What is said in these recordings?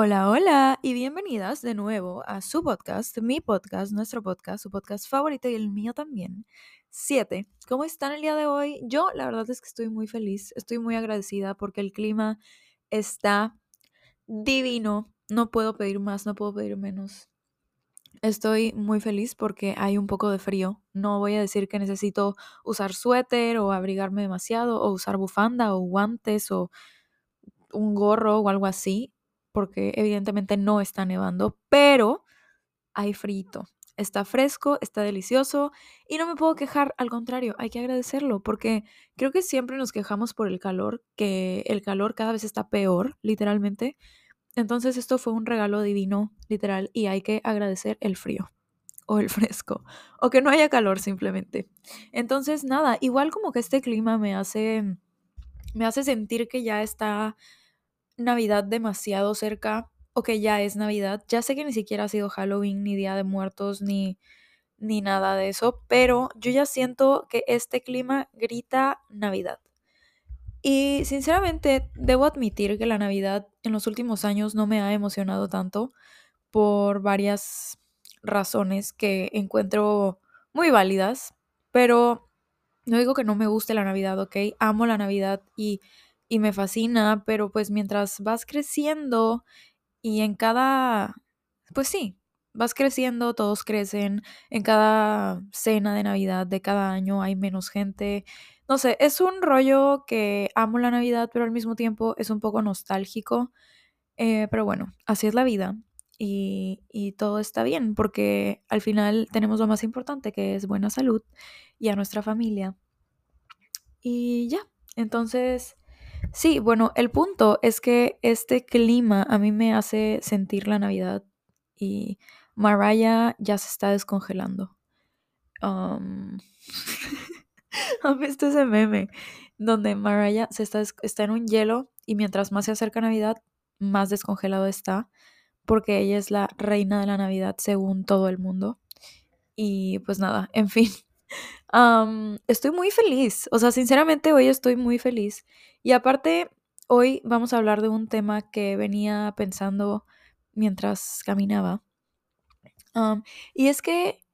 Hola, hola y bienvenidas de nuevo a su podcast, mi podcast, nuestro podcast, su podcast favorito y el mío también. 7. ¿Cómo están el día de hoy? Yo la verdad es que estoy muy feliz, estoy muy agradecida porque el clima está divino. No puedo pedir más, no puedo pedir menos. Estoy muy feliz porque hay un poco de frío. No voy a decir que necesito usar suéter o abrigarme demasiado o usar bufanda o guantes o un gorro o algo así porque evidentemente no está nevando, pero hay frito. Está fresco, está delicioso y no me puedo quejar, al contrario, hay que agradecerlo porque creo que siempre nos quejamos por el calor, que el calor cada vez está peor, literalmente. Entonces esto fue un regalo divino, literal, y hay que agradecer el frío o el fresco o que no haya calor simplemente. Entonces nada, igual como que este clima me hace me hace sentir que ya está Navidad demasiado cerca o que ya es Navidad. Ya sé que ni siquiera ha sido Halloween, ni Día de Muertos, ni, ni nada de eso, pero yo ya siento que este clima grita Navidad. Y sinceramente debo admitir que la Navidad en los últimos años no me ha emocionado tanto por varias razones que encuentro muy válidas, pero no digo que no me guste la Navidad, ¿ok? Amo la Navidad y y me fascina, pero pues mientras vas creciendo y en cada, pues sí, vas creciendo, todos crecen, en cada cena de Navidad de cada año hay menos gente. No sé, es un rollo que amo la Navidad, pero al mismo tiempo es un poco nostálgico. Eh, pero bueno, así es la vida y, y todo está bien porque al final tenemos lo más importante que es buena salud y a nuestra familia. Y ya, entonces Sí, bueno, el punto es que este clima a mí me hace sentir la Navidad y Mariah ya se está descongelando. Um, ¿Han visto ese meme? Donde Mariah se está, está en un hielo y mientras más se acerca Navidad, más descongelado está, porque ella es la reina de la Navidad según todo el mundo. Y pues nada, en fin, estoy muy feliz, o sea, sinceramente hoy estoy muy feliz. Y aparte, hoy vamos a hablar de un tema que venía pensando mientras caminaba. y es que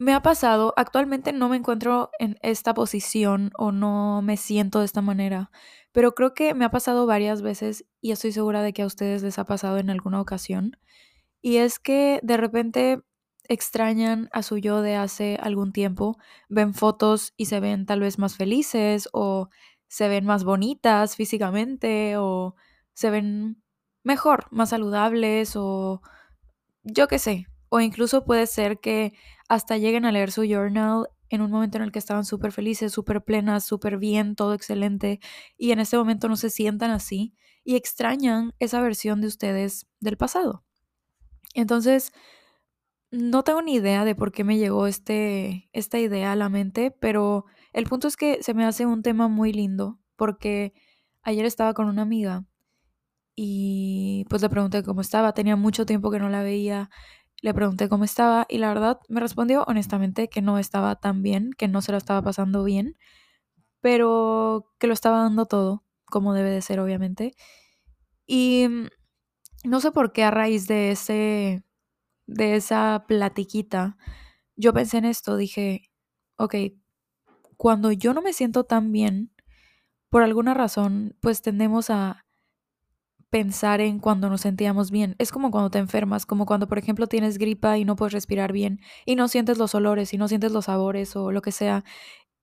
me ha pasado, actualmente no me encuentro en esta posición o no me siento de esta manera, pero creo que me ha pasado varias veces y estoy segura de que a ustedes les ha pasado en alguna ocasión. Y es que de repente extrañan a su yo de hace algún tiempo, ven fotos y se ven tal vez más felices o se ven más bonitas físicamente o se ven mejor, más saludables o yo qué sé. O incluso puede ser que hasta lleguen a leer su journal en un momento en el que estaban súper felices, súper plenas, súper bien, todo excelente, y en este momento no se sientan así y extrañan esa versión de ustedes del pasado. Entonces, no tengo ni idea de por qué me llegó este, esta idea a la mente, pero el punto es que se me hace un tema muy lindo porque ayer estaba con una amiga y pues le pregunté cómo estaba, tenía mucho tiempo que no la veía, le pregunté cómo estaba y la verdad me respondió honestamente que no estaba tan bien, que no se lo estaba pasando bien, pero que lo estaba dando todo, como debe de ser obviamente. Y mm, no sé por qué a raíz de ese de esa platiquita, yo pensé en esto, dije, ok, cuando yo no me siento tan bien, por alguna razón, pues tendemos a pensar en cuando nos sentíamos bien. Es como cuando te enfermas, como cuando, por ejemplo, tienes gripa y no puedes respirar bien y no sientes los olores y no sientes los sabores o lo que sea,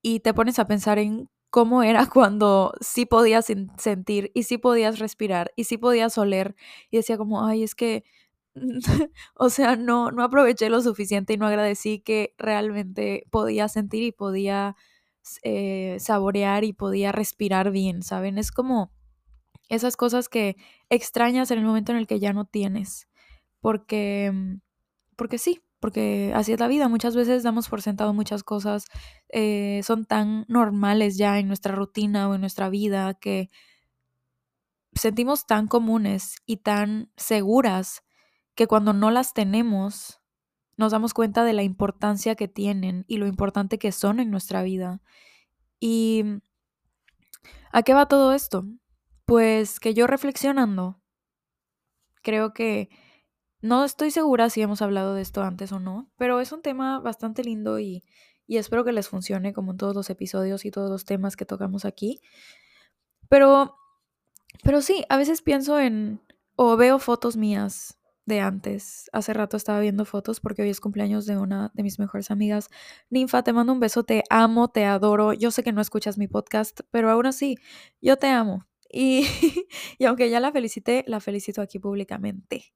y te pones a pensar en cómo era cuando sí podías sentir y sí podías respirar y sí podías oler y decía como, ay, es que o sea, no, no aproveché lo suficiente y no agradecí que realmente podía sentir y podía eh, saborear y podía respirar bien, ¿saben? Es como esas cosas que extrañas en el momento en el que ya no tienes. Porque, mm, porque sí, porque así es la vida. Muchas veces damos por sentado muchas cosas, eh, son tan normales ya en nuestra rutina o en nuestra vida que sentimos tan comunes y tan seguras que cuando no las tenemos, nos damos cuenta de la importancia que tienen y lo importante que son en nuestra vida. ¿Y a qué va todo esto? Pues que yo reflexionando, creo que no estoy segura si hemos hablado de esto antes o no, pero es un tema bastante lindo y, y espero que les funcione como en todos los episodios y todos los temas que tocamos aquí. Pero, pero sí, a veces pienso en, o veo fotos mías de antes. Hace rato estaba viendo fotos porque hoy es cumpleaños de una de mis mejores amigas. Ninfa, te mando un beso, te amo, te adoro. Yo sé que no escuchas mi podcast, pero aún así, yo te amo. Y, y aunque ya la felicité, la felicito aquí públicamente.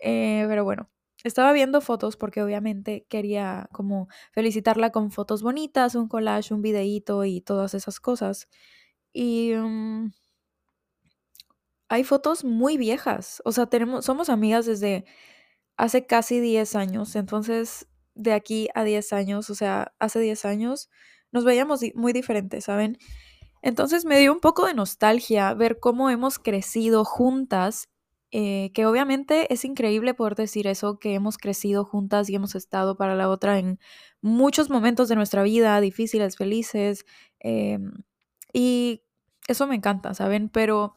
Eh, pero bueno, estaba viendo fotos porque obviamente quería como felicitarla con fotos bonitas, un collage, un videíto y todas esas cosas. Y um, hay fotos muy viejas, o sea, tenemos, somos amigas desde hace casi 10 años, entonces de aquí a 10 años, o sea, hace 10 años nos veíamos muy diferentes, ¿saben? Entonces me dio un poco de nostalgia ver cómo hemos crecido juntas eh, que obviamente es increíble poder decir eso, que hemos crecido juntas y hemos estado para la otra en muchos momentos de nuestra vida, difíciles, felices, em, y eso me encanta, ¿saben? Pero,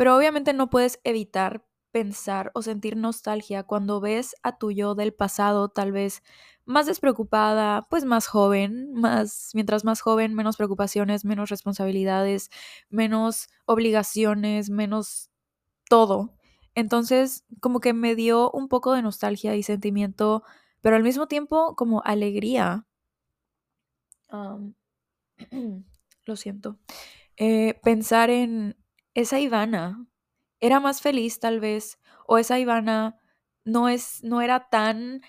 pero obviamente no puedes evitar pensar o sentir nostalgia cuando ves a tu yo del pasado, tal vez más despreocupada, pues más joven, más mientras más joven, menos preocupaciones, menos responsabilidades, menos obligaciones, menos todo. Entonces, como que me dio un poco de nostalgia y sentimiento, pero al mismo tiempo como alegría. lo siento. Eh, pensar en esa Ivana era más feliz tal vez, o esa Ivana no, es, no era tan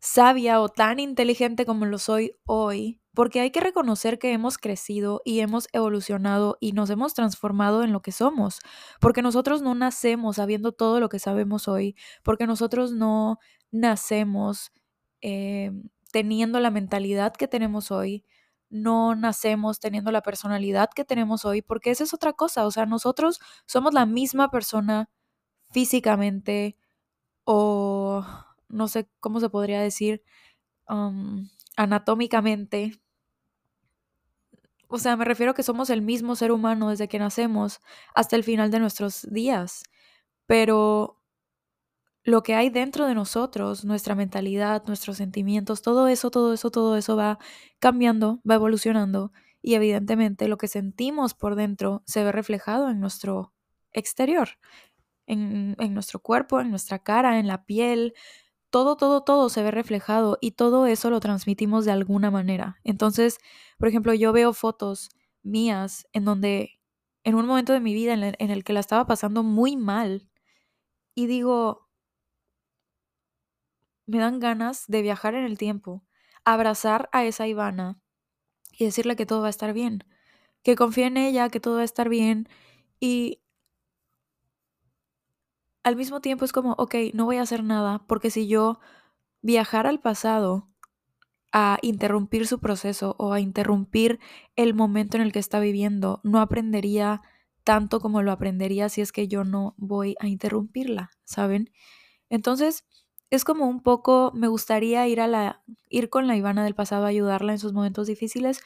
sabia o tan inteligente como lo soy hoy, porque hay que reconocer que hemos crecido y hemos evolucionado y nos hemos transformado en lo que somos, porque nosotros no nacemos sabiendo todo lo que sabemos hoy, porque nosotros no nacemos eh, teniendo la mentalidad que tenemos hoy, no nacemos teniendo la personalidad que tenemos hoy, porque esa es otra cosa, o sea, nosotros somos la misma persona físicamente o no sé cómo se podría decir, anatómicamente o sea, me refiero a que somos el mismo ser humano desde que nacemos hasta el final de nuestros días. Pero lo que hay dentro de nosotros, nuestra mentalidad, nuestros sentimientos, todo eso, todo eso, todo eso va cambiando, va evolucionando y evidentemente lo que sentimos por dentro se ve reflejado en nuestro exterior, en, en nuestro cuerpo, en nuestra cara, en la piel, todo, todo, todo se ve reflejado y todo eso lo transmitimos de alguna manera. Entonces, por ejemplo, yo veo fotos mías en donde, en un momento de mi vida en, el que la estaba pasando muy mal, y digo, me dan ganas de viajar en el tiempo, abrazar a esa Ivana y decirle que todo va a estar bien, que confíe en ella, que todo va a estar bien y al mismo tiempo es como, ok, no voy a hacer nada, porque si yo viajara al pasado a interrumpir su proceso o a interrumpir el momento en el que está viviendo, no aprendería tanto como lo aprendería si es que yo no voy a interrumpirla, ¿saben? Entonces, es como un poco, me gustaría ir a la, ir con la Ivana del pasado a ayudarla en sus momentos difíciles,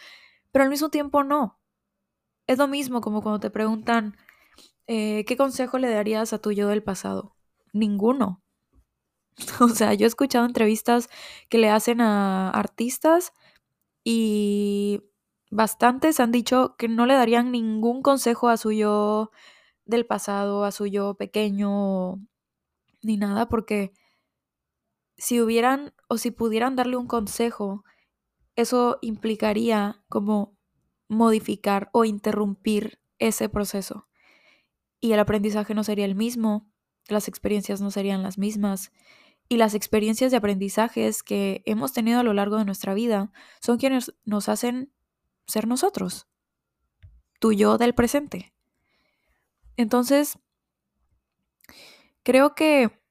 pero al mismo tiempo no. Es lo mismo como cuando te preguntan, eh, ¿qué consejo le darías a tu yo del pasado? Ninguno. O sea, yo he escuchado entrevistas que le hacen a artistas y bastantes han dicho que no le darían ningún consejo a su yo del pasado, a su yo pequeño, ni nada, porque si hubieran o si pudieran darle un consejo, eso implicaría como modificar o interrumpir ese proceso y el aprendizaje no sería el mismo, las experiencias no serían las mismas y las experiencias de aprendizajes que hemos tenido a lo largo de nuestra vida son quienes nos hacen ser nosotros, tu yo del presente. Entonces, creo que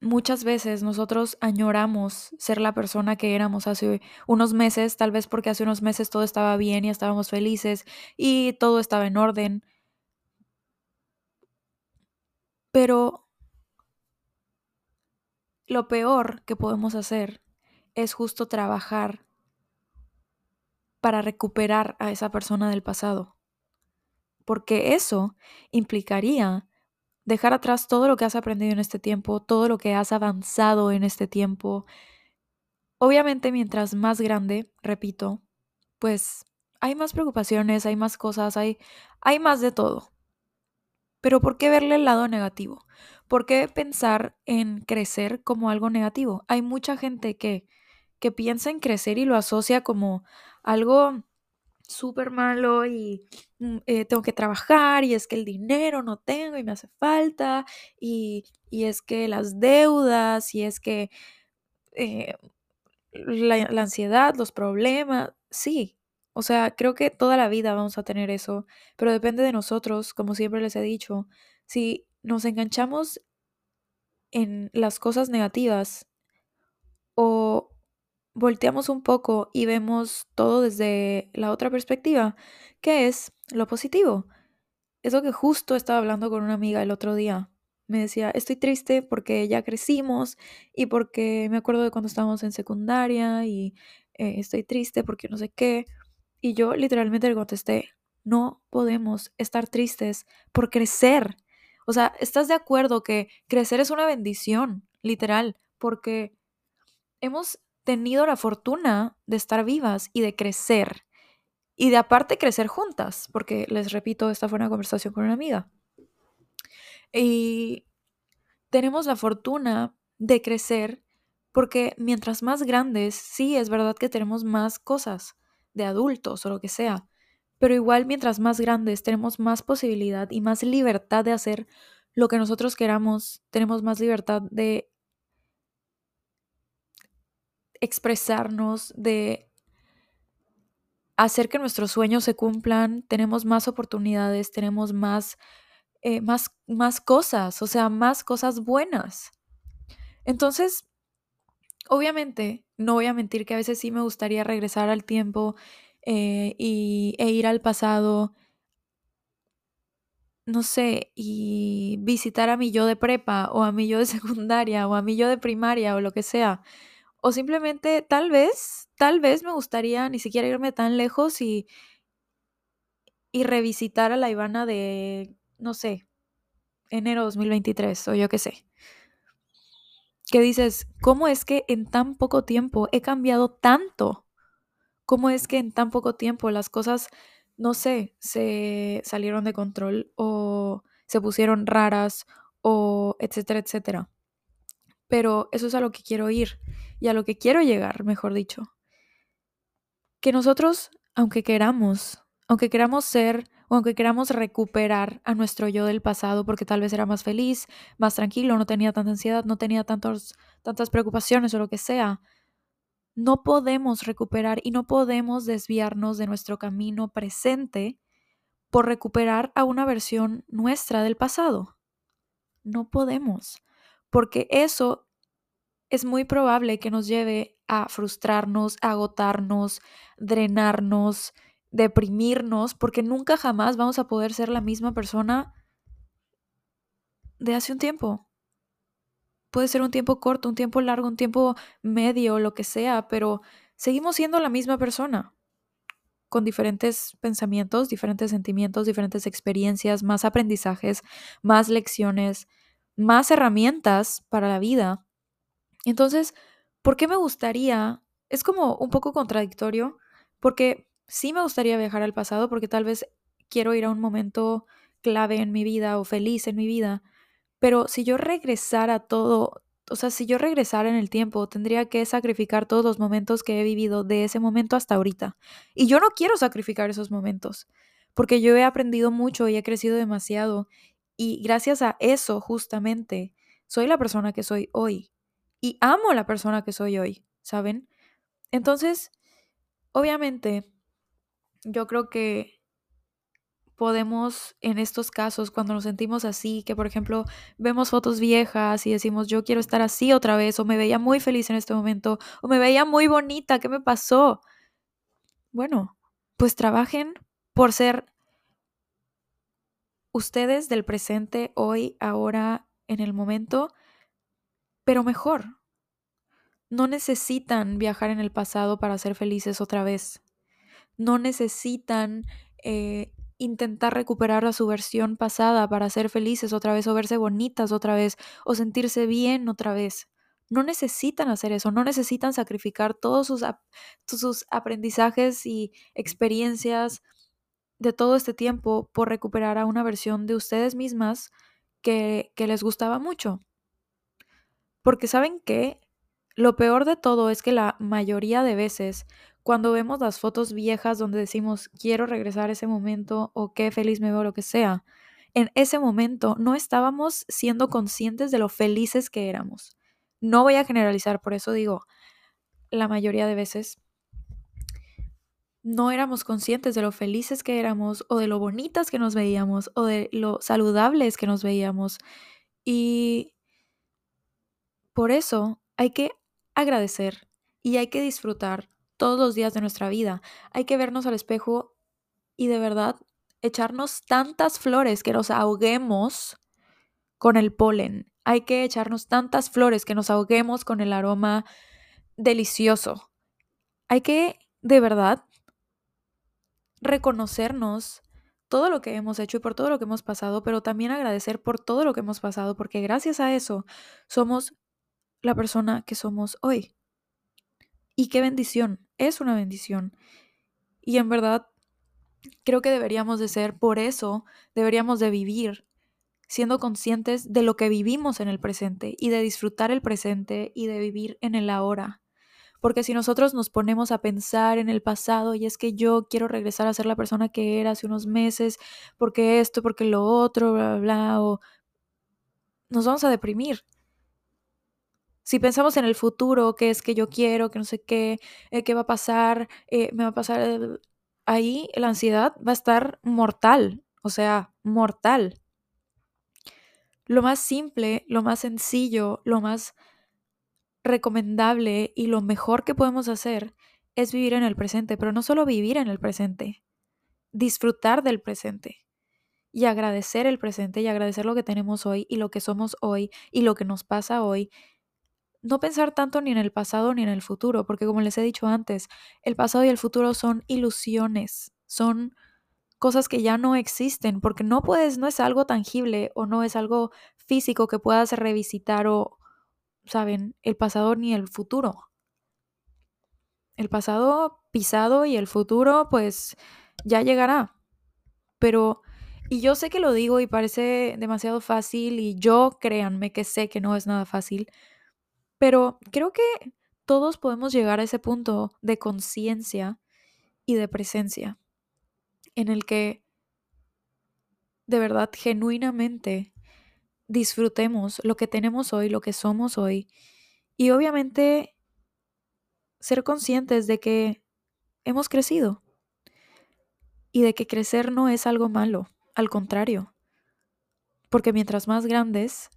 muchas veces nosotros añoramos ser la persona que éramos hace unos meses, tal vez porque hace unos meses todo estaba bien y estábamos felices y todo estaba en orden, Pero lo peor que podemos hacer es justo trabajar para recuperar a esa persona del pasado. Porque eso implicaría dejar atrás todo lo que has aprendido en este tiempo, todo lo que has avanzado en este tiempo. Obviamente, mientras más grande, repito, pues hay más preocupaciones, hay más cosas, hay, hay más de todo. Pero ¿por qué verle el lado negativo? ¿Por qué pensar en crecer como algo negativo? Hay mucha gente que, que piensa en crecer y lo asocia como algo súper malo y mm, eh, tengo que trabajar y es que el dinero no tengo y me hace falta y, y es que las deudas y es que eh, la, la ansiedad, los problemas, sí. O sea, creo que toda la vida vamos a tener eso, pero depende de nosotros, como siempre les he dicho. Si nos enganchamos en las cosas negativas o volteamos un poco y vemos todo desde la otra perspectiva, que es lo positivo. Es lo que justo estaba hablando con una amiga el otro día. Me decía, estoy triste porque ya crecimos y porque me acuerdo de cuando estábamos en secundaria y eh, estoy triste porque no sé qué. Y yo literalmente le contesté, no podemos estar tristes por crecer. O sea, ¿estás de acuerdo que crecer es una bendición, literal? Porque hemos tenido la fortuna de estar vivas y de crecer. Y de aparte crecer juntas, porque les repito, esta fue una conversación con una amiga. Y tenemos la fortuna de crecer porque mientras más grandes, sí, es verdad que tenemos más cosas de adultos o lo que sea, pero igual mientras más grandes tenemos más posibilidad y más libertad de hacer lo que nosotros queramos, tenemos más libertad de expresarnos, de hacer que nuestros sueños se cumplan, tenemos más oportunidades, tenemos más, eh, más, más cosas, o sea, más cosas buenas. Entonces, obviamente, no voy a mentir que a veces sí me gustaría regresar al tiempo eh, y, e ir al pasado, no sé, y visitar a mi yo de prepa o a mi yo de secundaria o a mi yo de primaria o lo que sea. O simplemente, tal vez, tal vez me gustaría ni siquiera irme tan lejos y, y revisitar a la Ivana de, no sé, enero 2023 o yo qué sé. Que dices, ¿cómo es que en tan poco tiempo he cambiado tanto? ¿Cómo es que en tan poco tiempo las cosas, no sé, se salieron de control o se pusieron raras o etcétera, etcétera? Pero eso es a lo que quiero ir y a lo que quiero llegar, mejor dicho. Que nosotros, aunque queramos, aunque queramos ser o aunque queramos recuperar a nuestro yo del pasado porque tal vez era más feliz, más tranquilo, no tenía tanta ansiedad, no tenía tantas preocupaciones o lo que sea, no podemos recuperar y no podemos desviarnos de nuestro camino presente por recuperar a una versión nuestra del pasado. No podemos, porque eso es muy probable que nos lleve a frustrarnos, agotarnos, drenarnos, deprimirnos, porque nunca jamás vamos a poder ser la misma persona de hace un tiempo. Puede ser un tiempo corto, un tiempo largo, un tiempo medio, lo que sea, pero seguimos siendo la misma persona, con diferentes pensamientos, diferentes sentimientos, diferentes experiencias, más aprendizajes, más lecciones, más herramientas para la vida. Entonces, ¿por qué me gustaría? Es como un poco contradictorio, porque sí me gustaría viajar al pasado, porque tal vez quiero ir a un momento clave en mi vida o feliz en mi vida, pero si yo regresara todo, o sea, si yo regresara en el tiempo, tendría que sacrificar todos los momentos que he vivido de ese momento hasta ahorita. Y yo no quiero sacrificar esos momentos, porque yo he aprendido mucho y he crecido demasiado. Y gracias a eso, justamente, soy la persona que soy hoy. Y amo la persona que soy hoy, ¿saben? Entonces, obviamente, yo creo que podemos en estos casos, cuando nos sentimos así, que por ejemplo vemos fotos viejas y decimos yo quiero estar así otra vez, o me veía muy feliz en este momento, o me veía muy bonita, ¿qué me pasó? Bueno, pues trabajen por ser ustedes del presente, hoy, ahora, en el momento, pero mejor. No necesitan viajar en el pasado para ser felices otra vez. No necesitan eh, intentar recuperar a su versión pasada para ser felices otra vez o verse bonitas otra vez o sentirse bien otra vez. No necesitan hacer eso, no necesitan sacrificar todos sus, sus aprendizajes y experiencias de todo este tiempo por recuperar a una versión de ustedes mismas que, les gustaba mucho. Porque saben que lo peor de todo es que la mayoría de veces cuando vemos las fotos viejas donde decimos quiero regresar a ese momento o qué feliz me veo, lo que sea, en ese momento no estábamos siendo conscientes de lo felices que éramos. No voy a generalizar, por eso digo, la mayoría de veces no éramos conscientes de lo felices que éramos o de lo bonitas que nos veíamos o de lo saludables que nos veíamos. Y por eso hay que agradecer y hay que disfrutar todos los días de nuestra vida. Hay que vernos al espejo y de verdad echarnos tantas flores que nos ahoguemos con el polen. Hay que echarnos tantas flores que nos ahoguemos con el aroma delicioso. Hay que, de verdad, reconocernos todo lo que hemos hecho y por todo lo que hemos pasado, pero también agradecer por todo lo que hemos pasado, porque gracias a eso somos la persona que somos hoy. Y qué bendición, es una bendición. Y en verdad, creo que deberíamos de ser, por eso, deberíamos de vivir siendo conscientes de lo que vivimos en el presente y de disfrutar el presente y de vivir en el ahora. Porque si nosotros nos ponemos a pensar en el pasado y es que yo quiero regresar a ser la persona que era hace unos meses, porque esto, porque lo otro, bla, bla, bla, o nos vamos a deprimir. Si pensamos en el futuro, qué es que yo quiero, que no sé qué, eh, qué va a pasar, eh, me va a pasar, ahí la ansiedad va a estar mortal, o sea, mortal. Lo más simple, lo más sencillo, lo más recomendable y lo mejor que podemos hacer es vivir en el presente, pero no solo vivir en el presente, disfrutar del presente y agradecer el presente y agradecer lo que tenemos hoy y lo que somos hoy y lo que nos pasa hoy. No pensar tanto ni en el pasado ni en el futuro, porque como les he dicho antes, el pasado y el futuro son ilusiones, son cosas que ya no existen, porque no puedes, no es algo tangible o no es algo físico que puedas revisitar o, saben, el pasado ni el futuro. El pasado pisado y el futuro pues ya llegará. Pero, y yo sé que lo digo y parece demasiado fácil y yo créanme que sé que no es nada fácil, pero creo que todos podemos llegar a ese punto de conciencia y de presencia en el que de verdad genuinamente disfrutemos lo que tenemos hoy, lo que somos hoy y obviamente ser conscientes de que hemos crecido y de que crecer no es algo malo, al contrario, porque mientras más grandes,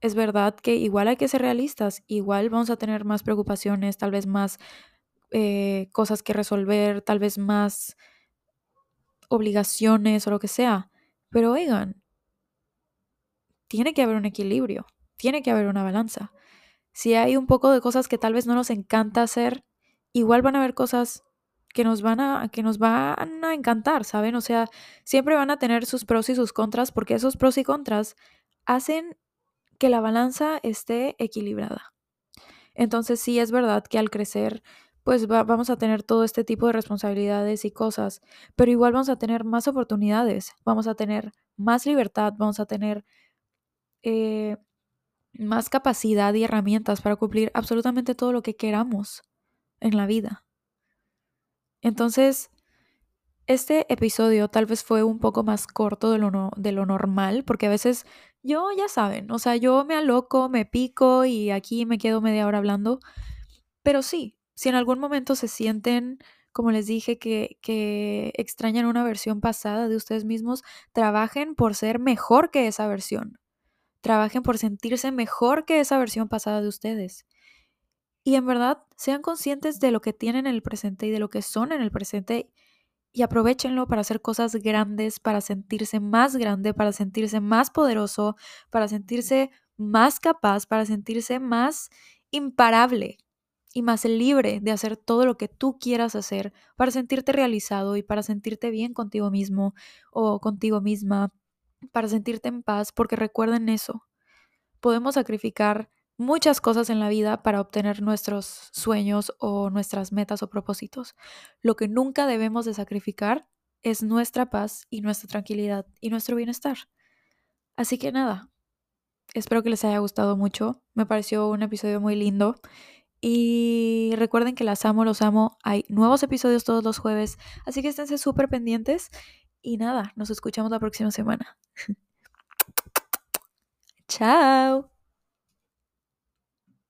es verdad que igual hay que ser realistas, igual vamos a tener más preocupaciones, tal vez más eh, cosas que resolver, tal vez más obligaciones o lo que sea. Pero oigan, tiene que haber un equilibrio, tiene que haber una balanza. Si hay un poco de cosas que tal vez no nos encanta hacer, igual van a haber cosas que nos van a que nos van a encantar, ¿saben? O sea, siempre van a tener sus pros y sus contras porque esos pros y contras hacen que la balanza esté equilibrada. Entonces sí es verdad que al crecer pues vamos a tener todo este tipo de responsabilidades y cosas, pero igual vamos a tener más oportunidades, vamos a tener más libertad, vamos a tener eh, más capacidad y herramientas para cumplir absolutamente todo lo que queramos en la vida. Entonces, este episodio tal vez fue un poco más corto de lo, de lo normal, porque a veces yo, ya saben, o sea, yo me aloco, me pico y aquí me quedo media hora hablando. Pero sí, si en algún momento se sienten, como les dije, que, que extrañan una versión pasada de ustedes mismos, trabajen por ser mejor que esa versión. Trabajen por sentirse mejor que esa versión pasada de ustedes. Y en verdad, sean conscientes de lo que tienen en el presente y de lo que son en el presente y aprovechenlo para hacer cosas grandes, para sentirse más grande, para sentirse más poderoso, para sentirse más capaz, para sentirse más imparable. y más libre de hacer todo lo que tú quieras hacer para sentirte realizado y para sentirte bien contigo mismo o contigo misma, para sentirte en paz, porque recuerden eso, podemos sacrificar muchas cosas en la vida para obtener nuestros sueños o nuestras metas o propósitos. Lo que nunca debemos de sacrificar es nuestra paz y nuestra tranquilidad y nuestro bienestar. Así que nada, espero que les haya gustado mucho. Me pareció un episodio muy lindo. Y recuerden que las amo, los amo. Hay nuevos episodios todos los jueves, así que esténse súper pendientes. Y nada, nos escuchamos la próxima semana. Chao.